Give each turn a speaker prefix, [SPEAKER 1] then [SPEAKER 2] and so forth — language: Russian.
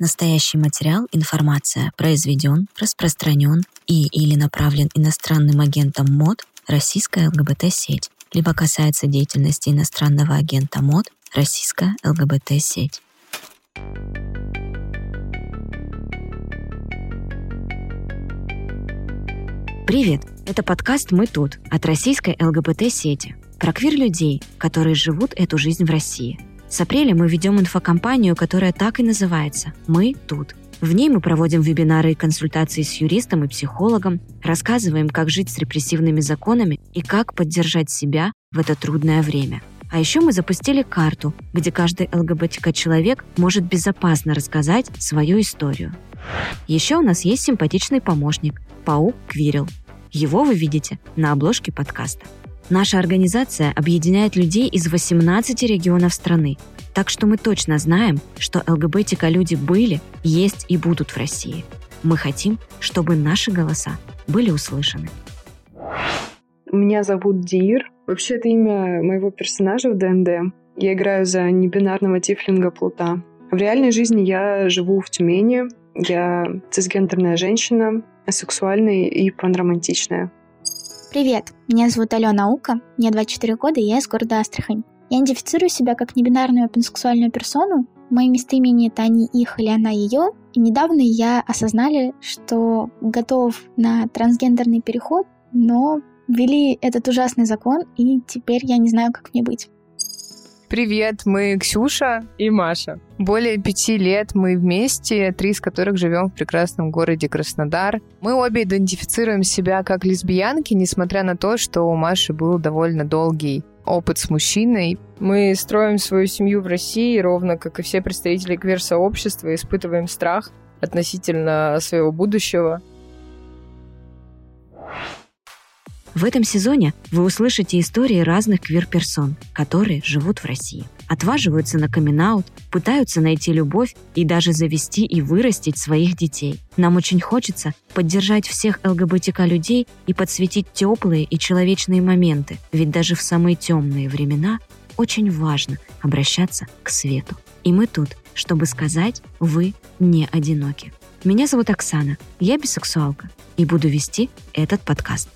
[SPEAKER 1] Настоящий материал, информация произведен, распространен и или направлен иностранным агентом МОД российская ЛГБТ-сеть, либо касается деятельности иностранного агента МОД российская ЛГБТ-сеть. Привет! Это подкаст «Мы тут» от российской ЛГБТ-сети про квир-людей, которые живут эту жизнь в России – с апреля мы ведем инфокомпанию, которая так и называется «Мы тут». В ней мы проводим вебинары и консультации с юристом и психологом, рассказываем, как жить с репрессивными законами и как поддержать себя в это трудное время. А еще мы запустили карту, где каждый ЛГБТК-человек может безопасно рассказать свою историю. Еще у нас есть симпатичный помощник – Паук Квирил. Его вы видите на обложке подкаста. Наша организация объединяет людей из 18 регионов страны, так что мы точно знаем, что ЛГБТК-люди были, есть и будут в России. Мы хотим, чтобы наши голоса были услышаны.
[SPEAKER 2] Меня зовут Дир. Вообще, это имя моего персонажа в DnD. Я играю за небинарного тифлинга Плута. В реальной жизни я живу в Тюмени. Я цисгендерная женщина, асексуальная и панромантичная.
[SPEAKER 3] Привет, меня зовут Алена Ука, мне 24 года, и я из города Астрахань. Я идентифицирую себя как небинарную пансексуальную персону. Мои местоимения это они, их или она, ее. И недавно я осознали, что готов на трансгендерный переход, но ввели этот ужасный закон, и теперь я не знаю, как мне быть.
[SPEAKER 4] Привет, мы Ксюша и Маша. Более пяти лет мы вместе, три из которых живем в прекрасном городе Краснодар. Мы обе идентифицируем себя как лесбиянки, несмотря на то, что у Маши был довольно долгий опыт с мужчиной.
[SPEAKER 5] Мы строим свою семью в России, ровно как и все представители квир-сообщества, испытываем страх относительно своего будущего.
[SPEAKER 1] В этом сезоне вы услышите истории разных квир-персон, которые живут в России. Отваживаются на камин пытаются найти любовь и даже завести и вырастить своих детей. Нам очень хочется поддержать всех ЛГБТК-людей и подсветить теплые и человечные моменты, ведь даже в самые темные времена очень важно обращаться к свету. И мы тут, чтобы сказать, вы не одиноки. Меня зовут Оксана, я бисексуалка и буду вести этот подкаст.